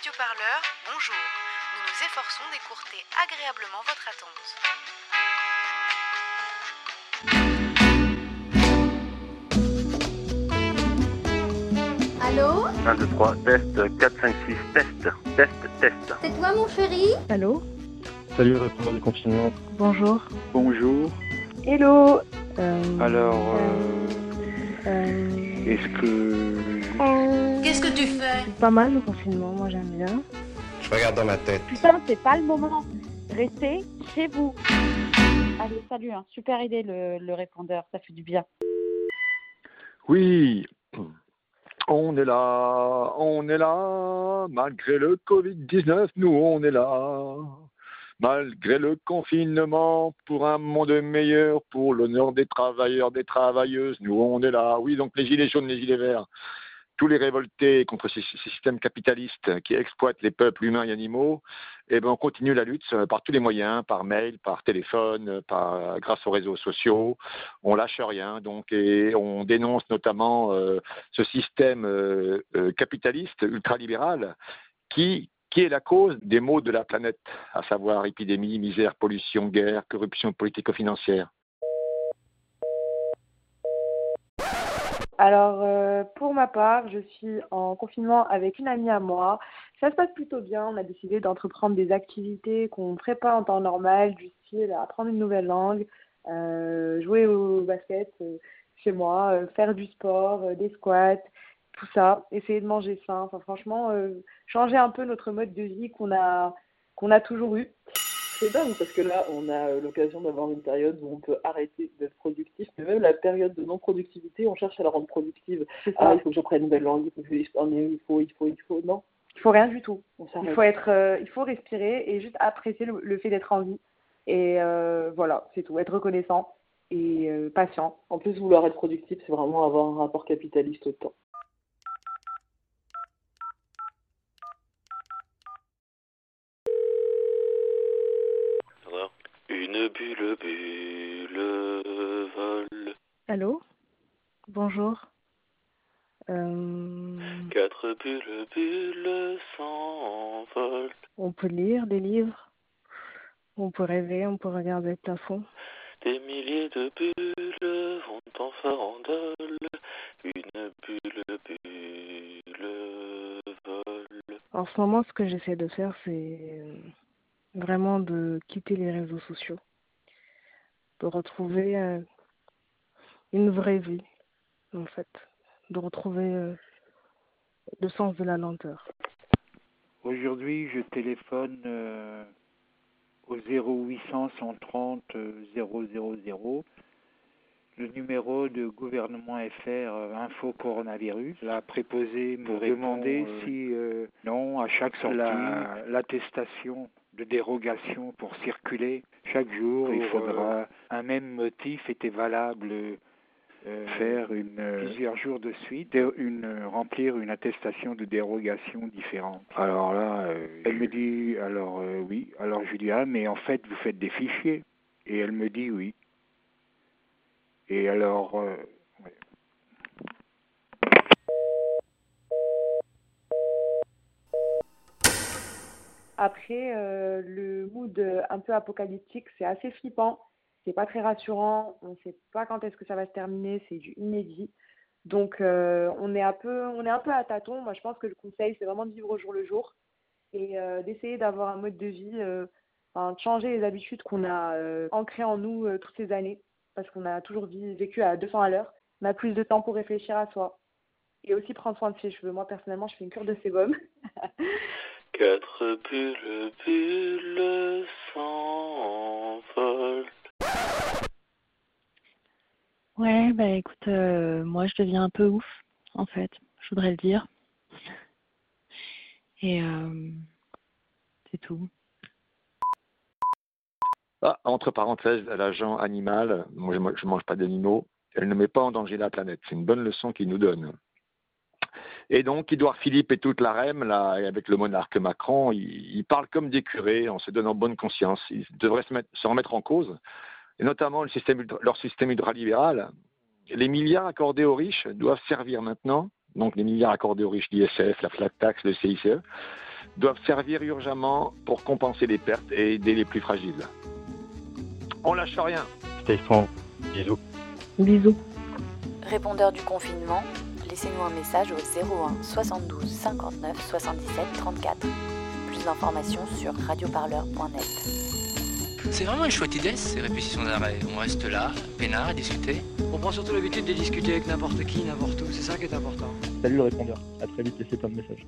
radioparleur, bonjour. Nous nous efforçons d'écourter agréablement votre attente. Allô 1, 2, 3, test, 4, 5, 6, test, test, test. C'est toi mon chéri Allô Salut, répondant du confinement. Bonjour. Bonjour. Hello Euh, Alors, euh, est-ce que... Qu'est-ce que tu fais? c'est pas mal le confinement, moi j'aime bien. Je regarde dans ma tête. Putain, c'est pas le moment. Restez chez vous. Allez, salut. hein. Super idée le, le répondeur, ça fait du bien. Oui, on est là, on est là, malgré le Covid-19, nous on est là. Malgré le confinement, pour un monde meilleur, pour l'honneur des travailleurs, des travailleuses, nous on est là. Oui, donc les gilets jaunes, les gilets verts, tous les révoltés contre ces, systèmes capitalistes qui exploitent les peuples humains et animaux, eh ben, on continue la lutte euh, par tous les moyens, par mail, par téléphone, euh, par, grâce aux réseaux sociaux. On lâche rien, donc, et on dénonce notamment euh, ce système euh, euh, capitaliste ultralibéral qui, qui est la cause des maux de la planète, à savoir épidémie, misère, pollution, guerre, corruption politico-financière. Alors, euh, pour ma part, je suis en confinement avec une amie à moi. Ça se passe plutôt bien. On a décidé d'entreprendre des activités qu'on ne ferait pas en temps normal, du style apprendre une nouvelle langue, euh, jouer au basket euh, chez moi, faire du sport, des squats, tout ça. Essayer de manger sain. Enfin, franchement, changer un peu notre mode de vie qu'on a, qu'on a toujours eu. C'est dingue parce que là, on a euh, l'occasion d'avoir une période où on peut arrêter d'être productif, mais même la période de non-productivité, on cherche à la rendre productive. Ah, il faut que j'apprenne une nouvelle langue, il faut que je ai- il faut, il faut, il faut. Non, Il faut rien du tout. on Il faut être, euh, il faut respirer et juste apprécier le, le fait d'être en vie. Et euh, voilà, c'est tout. Être reconnaissant et euh, patient. En plus, vouloir être productif, c'est vraiment avoir un rapport capitaliste au temps. Une bulle, bulle, vol. Allô? Bonjour. Euh, Quatre bulles, bulles s'envolent. on peut lire des livres? On peut rêver, on peut regarder le plafond. Des milliers de bulles vont en farandole. Une bulle, bulle, vol. En ce moment, ce que j'essaie de faire, c'est euh, vraiment de quitter les réseaux sociaux, de retrouver euh, une vraie vie, en fait, de retrouver euh, le sens de la lenteur. Aujourd'hui, je téléphone euh, au 0800 130 euh, 000, le numéro de gouvernement FR euh, Info Coronavirus. La préposée me demandait si euh, non, à chaque sortie, la- l'attestation de dérogation pour circuler chaque jour, il faudra un même motif était valable. euh, faire une, euh, plusieurs jours de suite, une, euh, remplir une attestation de dérogation différente. Alors là, euh, elle me dit, alors euh, oui, alors je lui dis, ah mais en fait vous faites des fichiers. Et elle me dit oui. Et alors, Après, euh, le mood un peu apocalyptique, c'est assez flippant. C'est pas très rassurant. On ne sait pas quand est-ce que ça va se terminer. C'est du inédit. Donc, euh, on est un peu, à tâtons. Moi, je pense que le conseil, c'est vraiment de vivre au jour le jour et euh, d'essayer d'avoir un mode de vie, de changer les habitudes qu'on a ancrées en nous toutes ces années, parce qu'on a toujours vécu à 200 à l'heure. On a plus de temps pour réfléchir à soi et aussi prendre soin de ses cheveux. Moi, personnellement, je fais une cure de sébum. Quatre bulles, bulles s'envolent. Ouais, bah écoute, euh, moi je deviens un peu ouf, en fait, je voudrais le dire. Et euh, c'est tout. Ah, entre parenthèses, l'agent animal, moi je ne mange pas d'animaux, elle ne met pas en danger la planète. C'est une bonne leçon qu'il nous donne. Et donc, Édouard Philippe et toute la REM, là, avec le monarque Macron, ils, ils parlent comme des curés, en se donnant bonne conscience. Ils devraient se, mettre, se remettre en cause, et notamment le système, ultra- leur système ultralibéral. Les milliards accordés aux riches doivent servir maintenant, donc les milliards accordés aux riches, l'ISF, la flat tax, le CICE, doivent servir urgemment pour compenser les pertes et aider les plus fragiles. On lâche rien. Strong. Bisous. Bisous. Répondeur du confinement, laissez-nous un message au 01 72 59 77 34. Plus d'informations sur radioparleur.net. C'est vraiment une chouette idée, ces répétitions d'arrêt. On reste là, peinard, à discuter. On prend surtout l'habitude de discuter avec n'importe qui, n'importe où. C'est ça qui est important. Salut le répondeur. À très vite, laissez plein de messages.